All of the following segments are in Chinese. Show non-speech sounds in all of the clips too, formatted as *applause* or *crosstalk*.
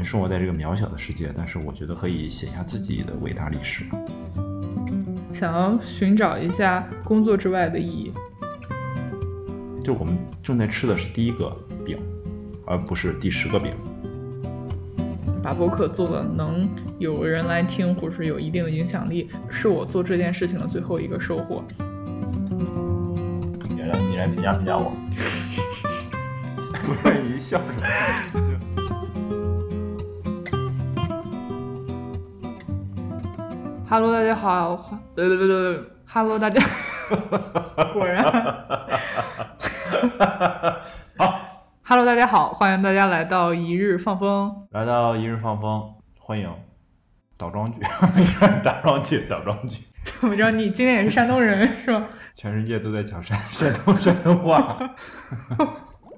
们生活在这个渺小的世界，但是我觉得可以写下自己的伟大历史。想要寻找一下工作之外的意义。就我们正在吃的是第一个饼，而不是第十个饼。把播客做的能有人来听，或者是有一定的影响力，是我做这件事情的最后一个收获。你来，你来评价评价我。不然你笑什么？Hello，大家好，欢对对对对对，Hello，大家，*laughs* 果然，好，Hello，大家好，欢迎大家来到一日放风，来到一日放风，欢迎倒装句，*laughs* 倒装句，倒装句。怎么着？你今天也是山东人 *laughs* 是吧？全世界都在讲山山东山东话。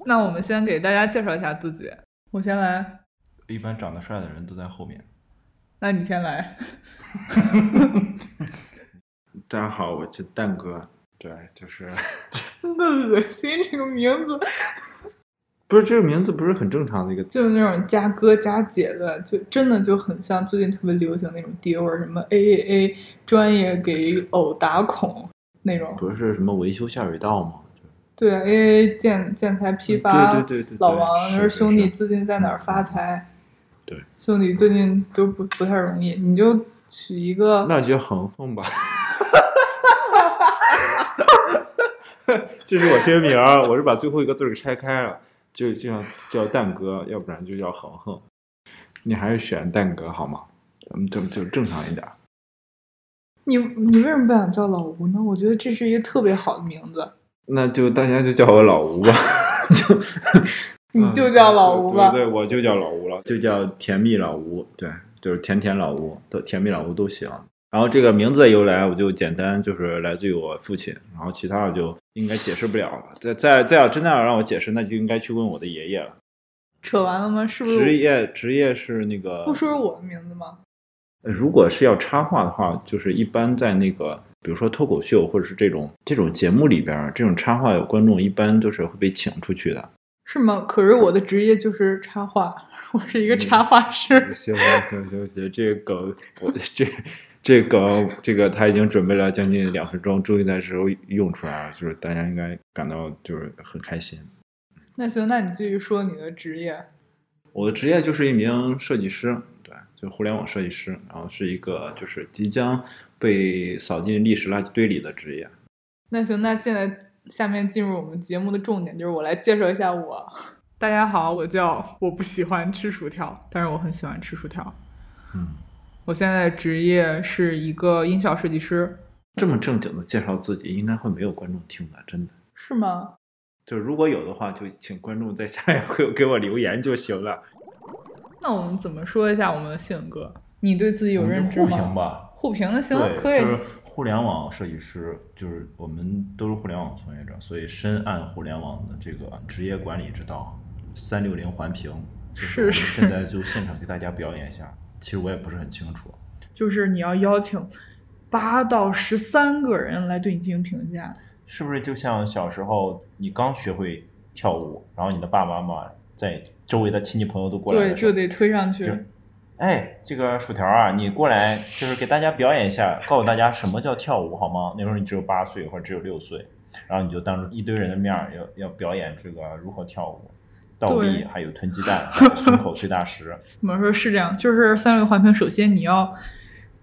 那我们先给大家介绍一下自己，我先来。一般长得帅的人都在后面。那你先来。*laughs* 大家好，我是蛋哥。对，就是真 *laughs* 的恶心这个名字。*laughs* 不是这个名字不是很正常的一个，就是那种加哥加姐的，就真的就很像最近特别流行那种爹味儿，什么 A A A 专业给偶打孔那种。不是什么维修下水道吗？对 A A 建建材批发，对对对对，老王是兄弟最近在哪儿发财？对，兄弟最近都不不太容易，你就取一个，那就恒恒吧。*laughs* 这是我签名，我是把最后一个字给拆开了，就就像叫蛋哥，要不然就叫恒恒。你还是选蛋哥好吗？咱们就就正常一点。你你为什么不想叫老吴呢？我觉得这是一个特别好的名字。那就大家就叫我老吴吧，就 *laughs* 你就叫老吴吧。对，我就叫老吴了，就叫甜蜜老吴。对，就是甜甜老吴，都甜蜜老吴都行。然后这个名字的由来，我就简单就是来自于我父亲，然后其他的就应该解释不了了。再再再要真的要让我解释，那就应该去问我的爷爷了。扯完了吗？是不是？职业职业是那个？不说是我的名字吗？如果是要插话的话，就是一般在那个，比如说脱口秀或者是这种这种节目里边，这种插话有观众一般都是会被请出去的。是吗？可是我的职业就是插画，我是一个插画师。行行行行，这个梗我这。这个这个他已经准备了将近两分钟，终于在时候用出来了，就是大家应该感到就是很开心。那行，那你继续说你的职业。我的职业就是一名设计师，对，就互联网设计师，然后是一个就是即将被扫进历史垃圾堆里的职业。那行，那现在下面进入我们节目的重点，就是我来介绍一下我。大家好，我叫我不喜欢吃薯条，但是我很喜欢吃薯条。嗯。我现在的职业是一个音效设计师。这么正经的介绍自己，应该会没有观众听的，真的是吗？就如果有的话，就请观众在下面给给我留言就行了。*laughs* 那我们怎么说一下我们的性格？你对自己有认知吗？互评吧，互评的行，可以。就是互联网设计师，就是我们都是互联网从业者，所以深谙互联网的这个职业管理之道。三六零环评，是 *laughs* 现在就现场给大家表演一下。其实我也不是很清楚，就是你要邀请八到十三个人来对你进行评价，是不是就像小时候你刚学会跳舞，然后你的爸爸妈妈在周围的亲戚朋友都过来，对，就得推上去。哎，这个薯条啊，你过来就是给大家表演一下，告诉大家什么叫跳舞好吗？那时候你只有八岁或者只有六岁，然后你就当着一堆人的面要要表演这个如何跳舞。倒立，还有吞鸡蛋，胸口碎大石。*laughs* 怎么说是这样？就是三维环评，首先你要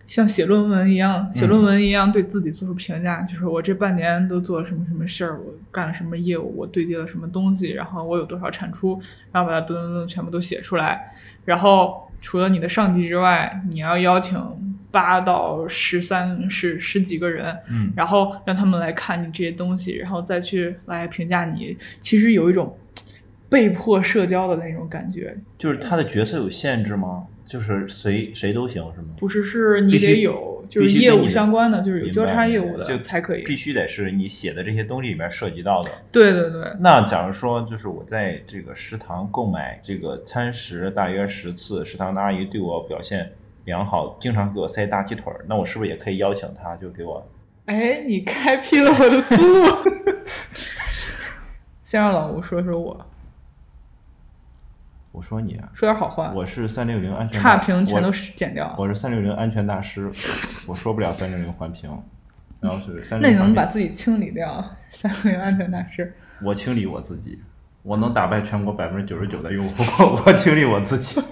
像写论文一样，写论文一样对自己做出评价。就是我这半年都做了什么什么事儿，我干了什么业务，我对接了什么东西，然后我有多少产出，然后把它噔噔噔全部都写出来。然后除了你的上级之外，你要邀请八到十三十十几个人，嗯，然后让他们来看你这些东西，然后再去来评价你。其实有一种。被迫社交的那种感觉，就是他的角色有限制吗？就是谁谁都行是吗？不是，是你得有，就是业务相关的，就是有交叉业务的就才可以。必须得是你写的这些东西里面涉及到的。对对对。那假如说，就是我在这个食堂购买这个餐食大约十次，食堂的阿姨对我表现良好，经常给我塞大鸡腿儿，那我是不是也可以邀请她就给我？*laughs* 哎，你开辟了我的思路。*laughs* 先让老吴说说我。我说你，啊说点好话。我是三六零安全差评全都是剪掉。我是三六零安全大师，我说不了三六零环评，然后是三那你能把自己清理掉？三六零安全大师。我清理我自己，我能打败全国百分之九十九的用户，我清理我自己。*laughs*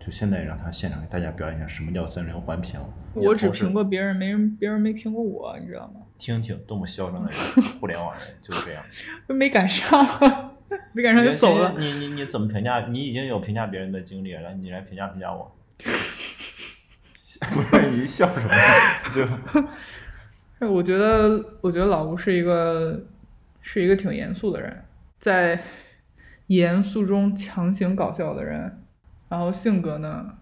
就现在让他现场给大家表演一下什么叫三六零环评。我只评过别人，没人别人没评过我，你知道吗？听听多么嚣张的人，*laughs* 互联网人就是这样。就没赶上，*laughs* 没赶上就走了。你你你怎么评价？你已经有评价别人的经历了，你来评价评价我。*laughs* 不是你笑什么？就我觉得，我觉得老吴是一个是一个挺严肃的人，在严肃中强行搞笑的人。然后性格呢，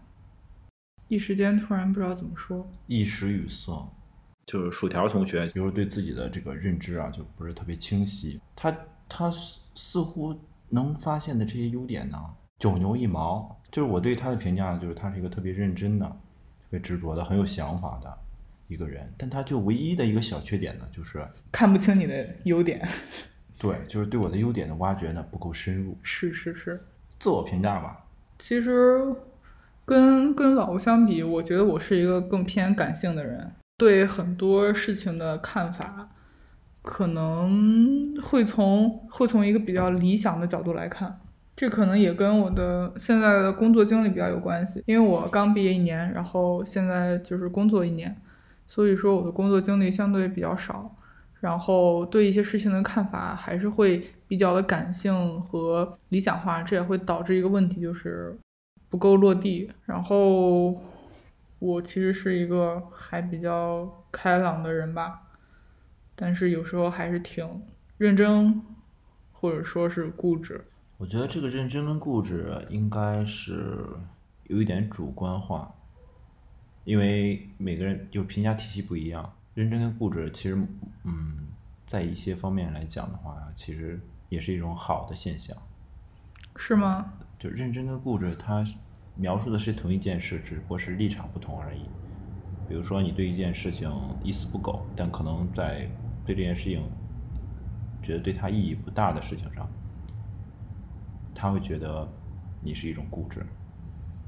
一时间突然不知道怎么说。一时语塞，就是薯条同学，比如对自己的这个认知啊，就不是特别清晰。他他似似乎能发现的这些优点呢，九牛一毛。就是我对他的评价，就是他是一个特别认真的、特别执着的、很有想法的一个人。但他就唯一的一个小缺点呢，就是看不清你的优点。*laughs* 对，就是对我的优点的挖掘呢不够深入。是是是，自我评价吧，其实跟跟老吴相比，我觉得我是一个更偏感性的人，对很多事情的看法可能会从会从一个比较理想的角度来看。这可能也跟我的现在的工作经历比较有关系，因为我刚毕业一年，然后现在就是工作一年，所以说我的工作经历相对比较少，然后对一些事情的看法还是会比较的感性和理想化，这也会导致一个问题，就是不够落地。然后我其实是一个还比较开朗的人吧，但是有时候还是挺认真，或者说是固执。我觉得这个认真跟固执应该是有一点主观化，因为每个人就评价体系不一样。认真跟固执其实，嗯，在一些方面来讲的话，其实也是一种好的现象。是吗？就认真跟固执，它描述的是同一件事，只不过是立场不同而已。比如说，你对一件事情一丝不苟，但可能在对这件事情觉得对它意义不大的事情上，他会觉得你是一种固执。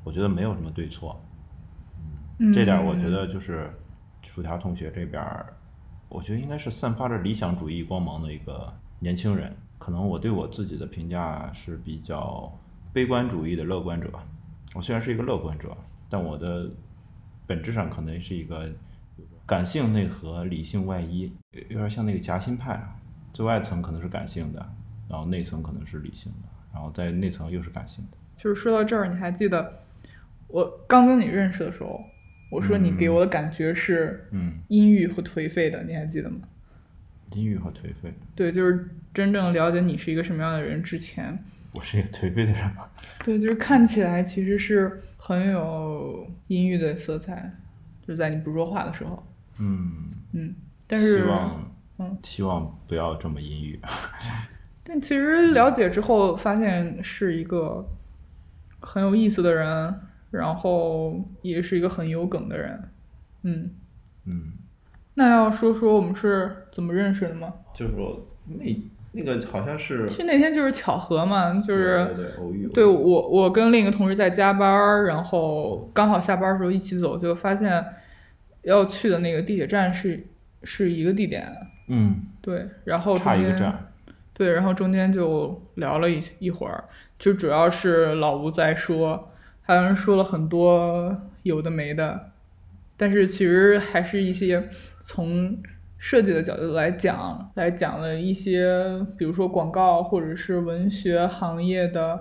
我觉得没有什么对错，嗯，这点我觉得就是薯条同学这边，我觉得应该是散发着理想主义光芒的一个年轻人。可能我对我自己的评价是比较悲观主义的乐观者。我虽然是一个乐观者，但我的本质上可能是一个感性内核、理性外衣，有有点像那个夹心派啊。最外层可能是感性的，然后内层可能是理性的，然后在内层又是感性的。就是说到这儿，你还记得我刚跟你认识的时候，我说你给我的感觉是嗯，阴郁和颓废的，你还记得吗？阴郁和颓废。对，就是真正了解你是一个什么样的人之前，我是一个颓废的人吗？*laughs* 对，就是看起来其实是很有阴郁的色彩，就是在你不说话的时候，嗯，嗯，但是希望，嗯，希望不要这么阴郁。*laughs* 但其实了解之后发现是一个很有意思的人，然后也是一个很有梗的人，嗯。嗯，那要说说我们是怎么认识的吗？就是说那那个好像是其实那天就是巧合嘛，就是对对对偶遇。对我我跟另一个同事在加班儿，然后刚好下班的时候一起走，就发现要去的那个地铁站是是一个地点，嗯，对，然后差一个站。对，然后中间就聊了一一会儿，就主要是老吴在说，好像说了很多有的没的，但是其实还是一些从设计的角度来讲，来讲了一些，比如说广告或者是文学行业的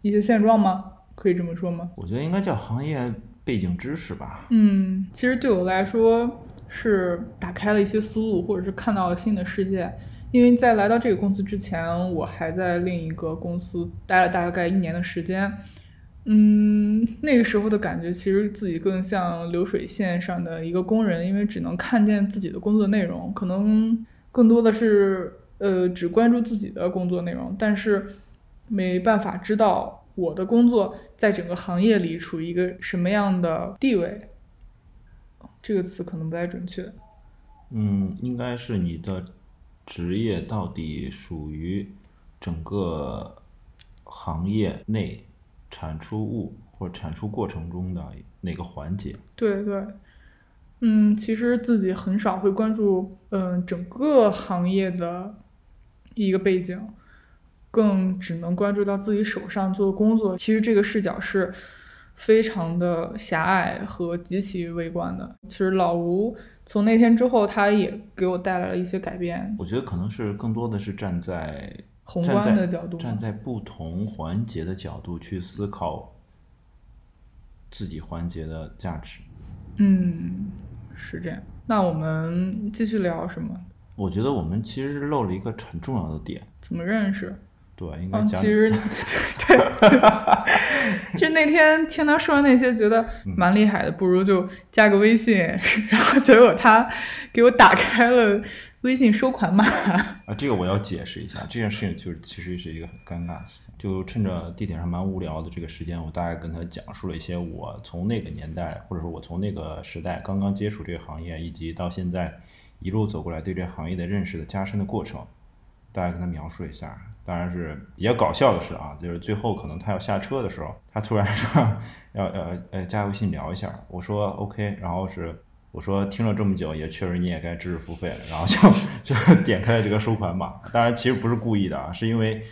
一些现状吗？可以这么说吗？我觉得应该叫行业背景知识吧。嗯，其实对我来说是打开了一些思路，或者是看到了新的世界。因为在来到这个公司之前，我还在另一个公司待了大概一年的时间。嗯，那个时候的感觉其实自己更像流水线上的一个工人，因为只能看见自己的工作内容，可能更多的是呃只关注自己的工作内容，但是没办法知道我的工作在整个行业里处于一个什么样的地位。这个词可能不太准确。嗯，应该是你的职业到底属于整个行业内产出物或者产出过程中的哪个环节。对对，嗯，其实自己很少会关注，嗯，整个行业的一个背景，更只能关注到自己手上做的工作。其实这个视角是非常的狭隘和极其微观的。其实老吴从那天之后，他也给我带来了一些改变。我觉得可能是更多的是站在宏观站在的角度站在不同环节的角度去思考自己环节的价值。嗯，是这样。那我们继续聊什么？我觉得我们其实漏了一个很重要的点，怎么认识？对，应该嗯，讲。其实对 *laughs* 对，*laughs* 就那天听他说那些，觉得嗯蛮厉害的，不如就加个微信。*laughs* 然后结果他给我打开了微信收款码，啊，这个我要解释一下，这件事情就是其实是一个很尴尬的事情。就趁着地铁上蛮无聊的这个时间，我大概跟他讲述了一些我从那个年代，或者说我从那个时代刚刚接触这个行业，以及到现在一路走过来对这行业的认识的加深的过程，大概跟他描述一下。当然是比较搞笑的是啊，就是最后可能他要下车的时候，他突然说要要呃加微信聊一下，我说 OK，然后是我说听了这么久，也确实你也该知识付费了，然后就就点开了这个收款码。当然其实不是故意的啊，是因为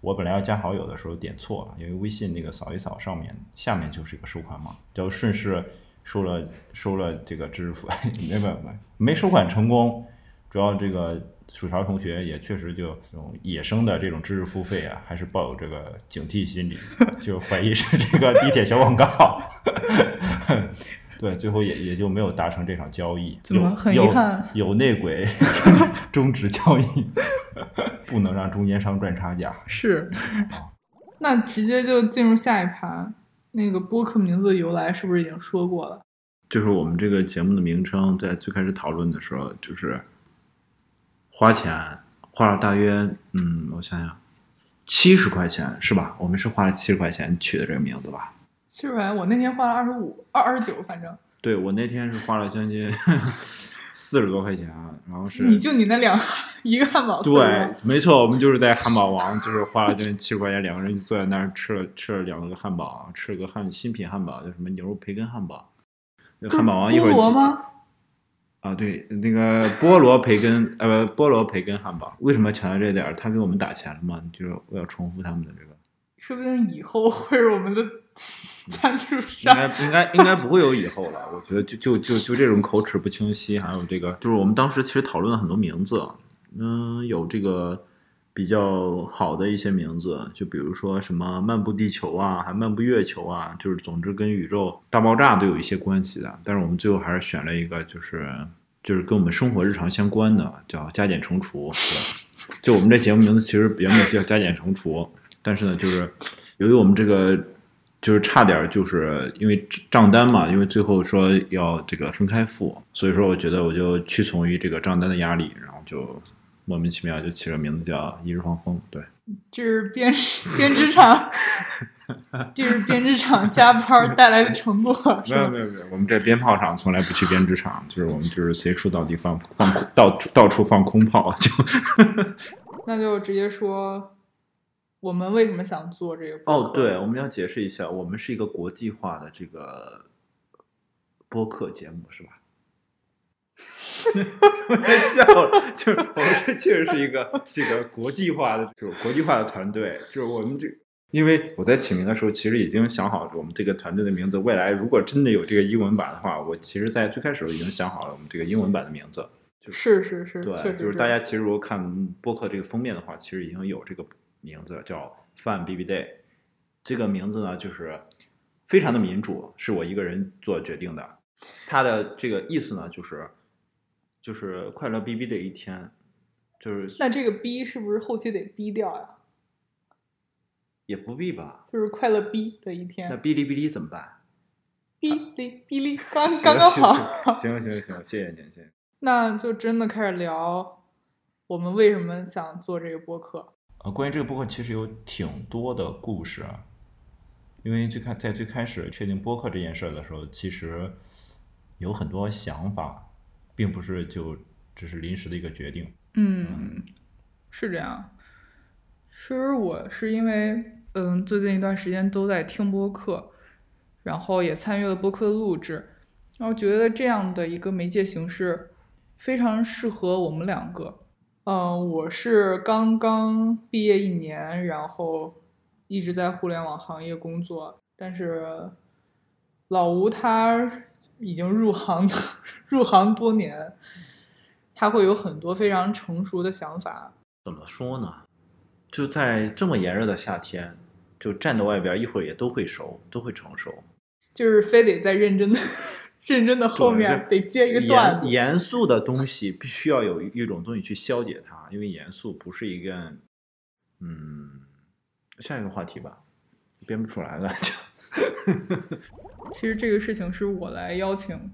我本来要加好友的时候点错了，因为微信那个扫一扫上面下面就是一个收款码，就顺势收了收了这个知识付费，*laughs* 没没没没收款成功，主要这个薯条同学也确实就这种野生的这种知识付费啊，还是抱有这个警惕心理，*laughs* 就怀疑是这个地铁小广告。*laughs* 对，最后也也就没有达成这场交易，怎么有很遗有憾有内鬼 *laughs* 终止交易，不能让中间商赚差价。是。那直接就进入下一盘，那个播客名字的由来是不是已经说过了？就是我们这个节目的名称，在最开始讨论的时候，就是花钱花了大约，嗯，我想想，七十块钱是吧？我们是花了七十块钱取的这个名字吧？七十块钱我那天花了二十五、二二十九，反正对我那天是花了将近 *laughs* 四十多块钱，然后是你就你那两一个汉堡，对，没错，我们就是在汉堡王，就是花了将近七十块钱，两个人就坐在那儿吃了吃了两个汉堡，吃了个汉新品汉堡，叫什么牛肉培根汉堡。那汉堡王一会儿记菠萝吗？啊，对，那个菠萝培根，呃，菠萝培根汉堡，为什么要强调这点儿？他给我们打钱了吗？就是我要重复他们的这个，说不定以后会是我们的赞助应。该应该应该不会有以后了。我觉得就就就就这种口齿不清晰，还有这个，就是我们当时其实讨论了很多名字，嗯，有这个比较好的一些名字，就比如说什么漫步地球啊，还漫步月球啊，就是总之跟宇宙大爆炸都有一些关系的。但是我们最后还是选了一个，就是就是跟我们生活日常相关的，叫加减乘除。就我们这节目名字其实原本叫加减乘除，但是呢，就是由于我们这个就是差点就是因为账单嘛，因为最后说要这个分开付，所以说我觉得我就屈从于这个账单的压力，然后就莫名其妙就起了名字叫一日放风。对，这是编编织厂，*laughs* 这是编织厂加班带来的成果，没有没有没有，我们这鞭炮厂从来不去编织厂，就是我们就是随处到地放放到到处放空炮，就 *laughs* 那就直接说，我们为什么想做这个哦，对，我们要解释一下，我们是一个国际化的这个播客节目，是吧？*laughs* 我在笑了，就是我们这确实是一个 *laughs* 这个国际化的，就是国际化的团队，就是我们这。因为我在起名的时候，其实已经想好了我们这个团队的名字。未来如果真的有这个英文版的话，我其实在最开始已经想好了我们这个英文版的名字。就是是是，对，就是大家其实如果看播客这个封面的话，其实已经有这个名字叫 Fun BB Day。这个名字呢，就是非常的民主，是我一个人做决定的。它的这个意思呢，就是就是快乐 BB 的一天，就是那这个逼是不是后期得逼掉呀？也不必吧？就是快乐逼的一天那，哔哩哔哩怎么办？哔哩哔哩刚刚刚好。行行行，谢谢您，谢谢。*laughs* 那就真的开始聊我们为什么想做这个播客。呃，关于这个播客其实有挺多的故事啊，因为最开在最开始确定播客这件事的时候，其实有很多想法，并不是就只是临时的一个决定。嗯，是这样。其实我是因为，嗯，最近一段时间都在听播客，然后也参与了播客的录制，然后觉得这样的一个媒介形式非常适合我们两个。嗯，我是刚刚毕业一年，然后一直在互联网行业工作，但是老吴他已经入行 *laughs* 入行多年，他会有很多非常成熟的想法。怎么说呢？就在这么炎热的夏天，就站到外边，一会儿也都会熟，都会成熟。就是非得在认真的、认真的后面得接一个段子。严严肃的东西必须要有一种东西去消解它，因为严肃不是一个，嗯，下一个话题吧，编不出来了就。其实这个事情是我来邀请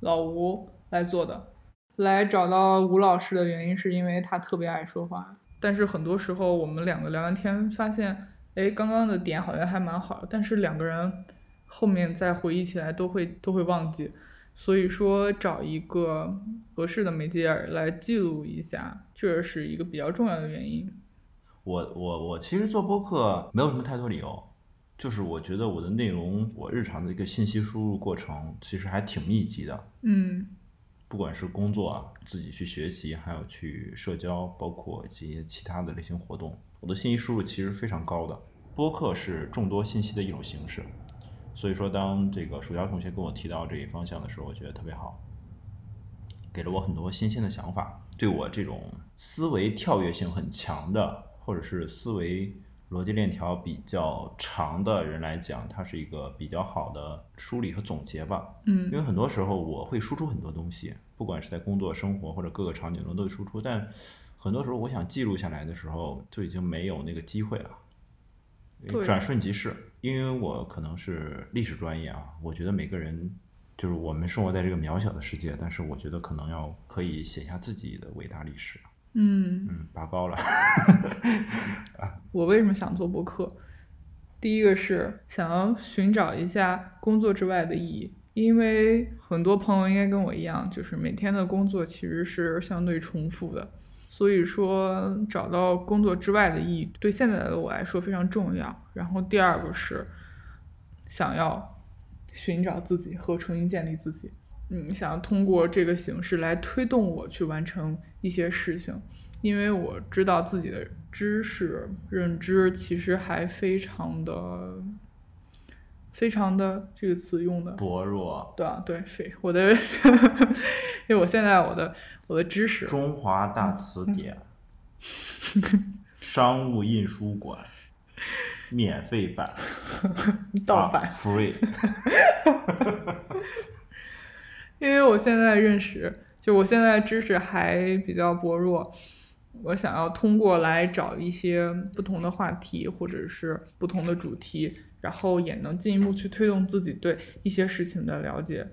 老吴来做的，来找到吴老师的原因是因为他特别爱说话。但是很多时候我们两个聊完天，发现，哎，刚刚的点好像还蛮好，但是两个人后面再回忆起来都会都会忘记，所以说找一个合适的媒介来记录一下，这是一个比较重要的原因。我我我其实做播客没有什么太多理由，就是我觉得我的内容，我日常的一个信息输入过程其实还挺密集的。嗯。不管是工作啊，自己去学习，还有去社交，包括一些其他的类型活动，我的信息输入其实非常高的。播客是众多信息的一种形式，所以说当这个薯条同学跟我提到这一方向的时候，我觉得特别好，给了我很多新鲜的想法，对我这种思维跳跃性很强的，或者是思维。逻辑链条比较长的人来讲，它是一个比较好的梳理和总结吧。嗯，因为很多时候我会输出很多东西，不管是在工作、生活或者各个场景中都会输出，但很多时候我想记录下来的时候，就已经没有那个机会了。转瞬即逝，因为我可能是历史专业啊，我觉得每个人就是我们生活在这个渺小的世界，但是我觉得可能要可以写下自己的伟大历史。嗯嗯，拔高了。*laughs* 我为什么想做博客？第一个是想要寻找一下工作之外的意义，因为很多朋友应该跟我一样，就是每天的工作其实是相对重复的，所以说找到工作之外的意义，对现在的我来说非常重要。然后第二个是想要寻找自己和重新建立自己。嗯，想要通过这个形式来推动我去完成一些事情，因为我知道自己的知识认知其实还非常的、非常的这个词用的薄弱。对啊，对，非我的，*laughs* 因为我现在我的我的知识，中华大词典，*laughs* 商务印书馆，免费版，*laughs* 盗版，free。因为我现在认识，就我现在知识还比较薄弱，我想要通过来找一些不同的话题或者是不同的主题，然后也能进一步去推动自己对一些事情的了解。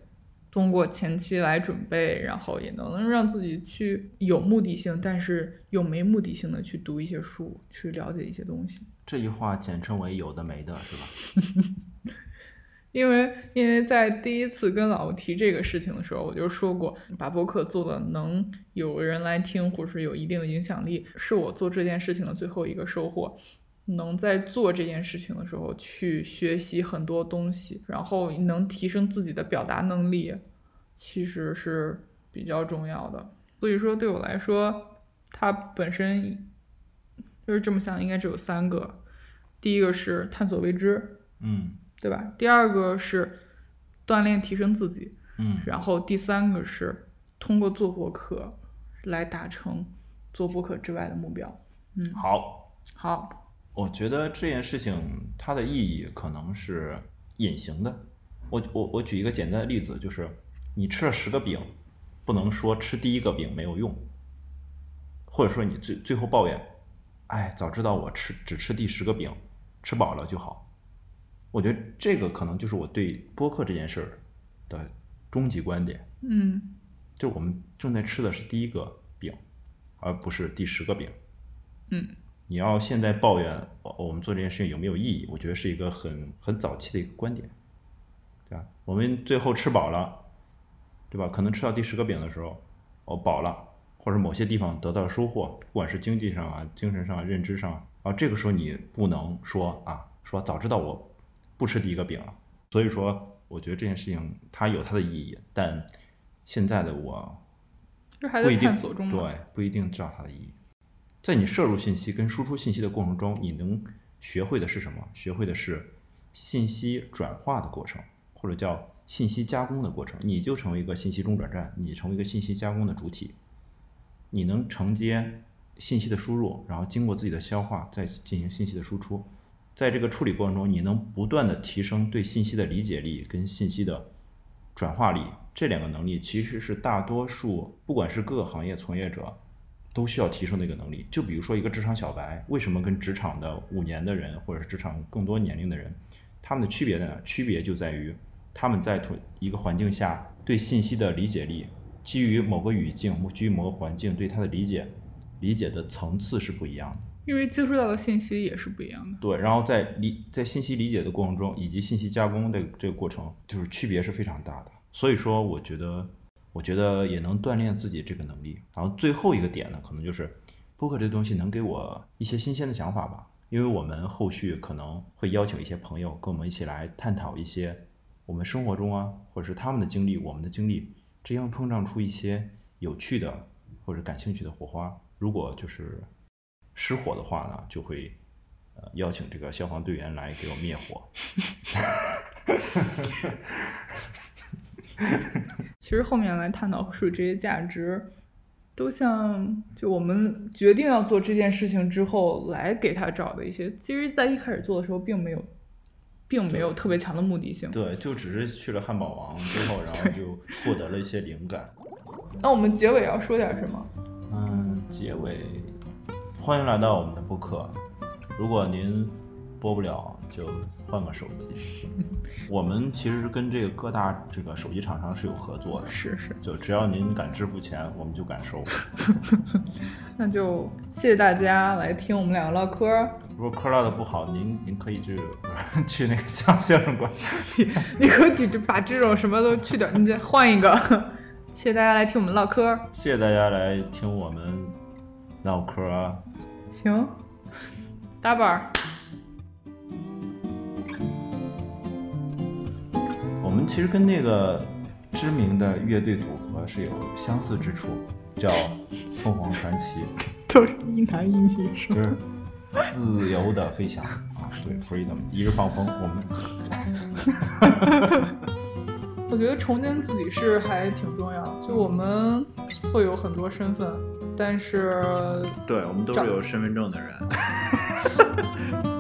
通过前期来准备，然后也能让自己去有目的性，但是又没目的性的去读一些书，去了解一些东西。这句话简称为有的没的，是吧？*laughs* 因为因为在第一次跟老吴提这个事情的时候，我就说过，把播客做的能有人来听，或者是有一定的影响力，是我做这件事情的最后一个收获。能在做这件事情的时候去学习很多东西，然后能提升自己的表达能力，其实是比较重要的。所以说，对我来说，它本身就是这么想，应该只有三个。第一个是探索未知，嗯。对吧？第二个是锻炼提升自己，嗯，然后第三个是通过做博客来达成做博客之外的目标。嗯，好，好，我觉得这件事情它的意义可能是隐形的。我我我举一个简单的例子，就是你吃了十个饼，不能说吃第一个饼没有用，或者说你最最后抱怨，哎，早知道我吃只吃第十个饼，吃饱了就好。我觉得这个可能就是我对播客这件事儿的终极观点。嗯，就我们正在吃的是第一个饼，而不是第十个饼。嗯，你要现在抱怨我我们做这件事情有没有意义？我觉得是一个很很早期的一个观点，对吧？我们最后吃饱了，对吧？可能吃到第十个饼的时候，我饱了，或者某些地方得到了收获，不管是经济上啊、精神上、认知上啊，然后这个时候你不能说啊，说早知道我不吃第一个饼了。所以说，我觉得这件事情它有它的意义，但现在的我不一定。对，不一定知道它的意义。在你摄入信息跟输出信息的过程中，你能学会的是什么？学会的是信息转化的过程，或者叫信息加工的过程。你就成为一个信息中转站，你成为一个信息加工的主体，你能承接信息的输入，然后经过自己的消化，再进行信息的输出。在这个处理过程中，你能不断的提升对信息的理解力跟信息的转化力，这两个能力其实是大多数不管是各个行业从业者都需要提升的一个能力。就比如说一个职场小白，为什么跟职场的五年的人或者是职场更多年龄的人，他们的区别在哪？区别就在于他们在同一个环境下对信息的理解力，基于某个语境、基于某个环境对它的理解，理解的层次是不一样的。因为接触到的信息也是不一样的。对，然后在理在信息理解的过程中，以及信息加工的这个过程，就是区别是非常大的。所以说，我觉得，我觉得也能锻炼自己这个能力。然后最后一个点呢，可能就是播客这东西能给我一些新鲜的想法吧。因为我们后续可能会邀请一些朋友跟我们一起来探讨一些我们生活中啊，或者是他们的经历、我们的经历，这样碰撞出一些有趣的或者感兴趣的火花。如果就是失火的话呢，就会呃邀请这个消防队员来给我灭火。*laughs* 其实后面来探讨属于这些价值，都像就我们决定要做这件事情之后来给他找的一些，其实在一开始做的时候并没有，并没有特别强的目的性。对，就只是去了汉堡王之后，然后就获得了一些灵感。那我们结尾要说点什么？嗯，结尾，欢迎来到我们的播客。如果您播不了，就换个手机。*laughs* 我们其实是跟这个各大这个手机厂商是有合作的，是是，就只要您敢支付钱，我们就敢收。*laughs* 那就谢谢大家来听我们两个唠嗑。如果嗑唠的不好，您您可以去 *laughs* 去那个相相声馆。你可以就把这种什么都去掉，你再换一个。谢谢大家来听我们唠嗑。谢谢大家来听我们唠嗑啊。行，打板儿。我们其实跟那个知名的乐队组合是有相似之处，叫凤凰传奇，*laughs* 都是一男一女是就吗？是自由的飞翔啊，对，freedom，一日放风。我们 *laughs* 我觉得重建自己是还挺重要。就我们会有很多身份，但是对我们都是有身份证的人。*laughs*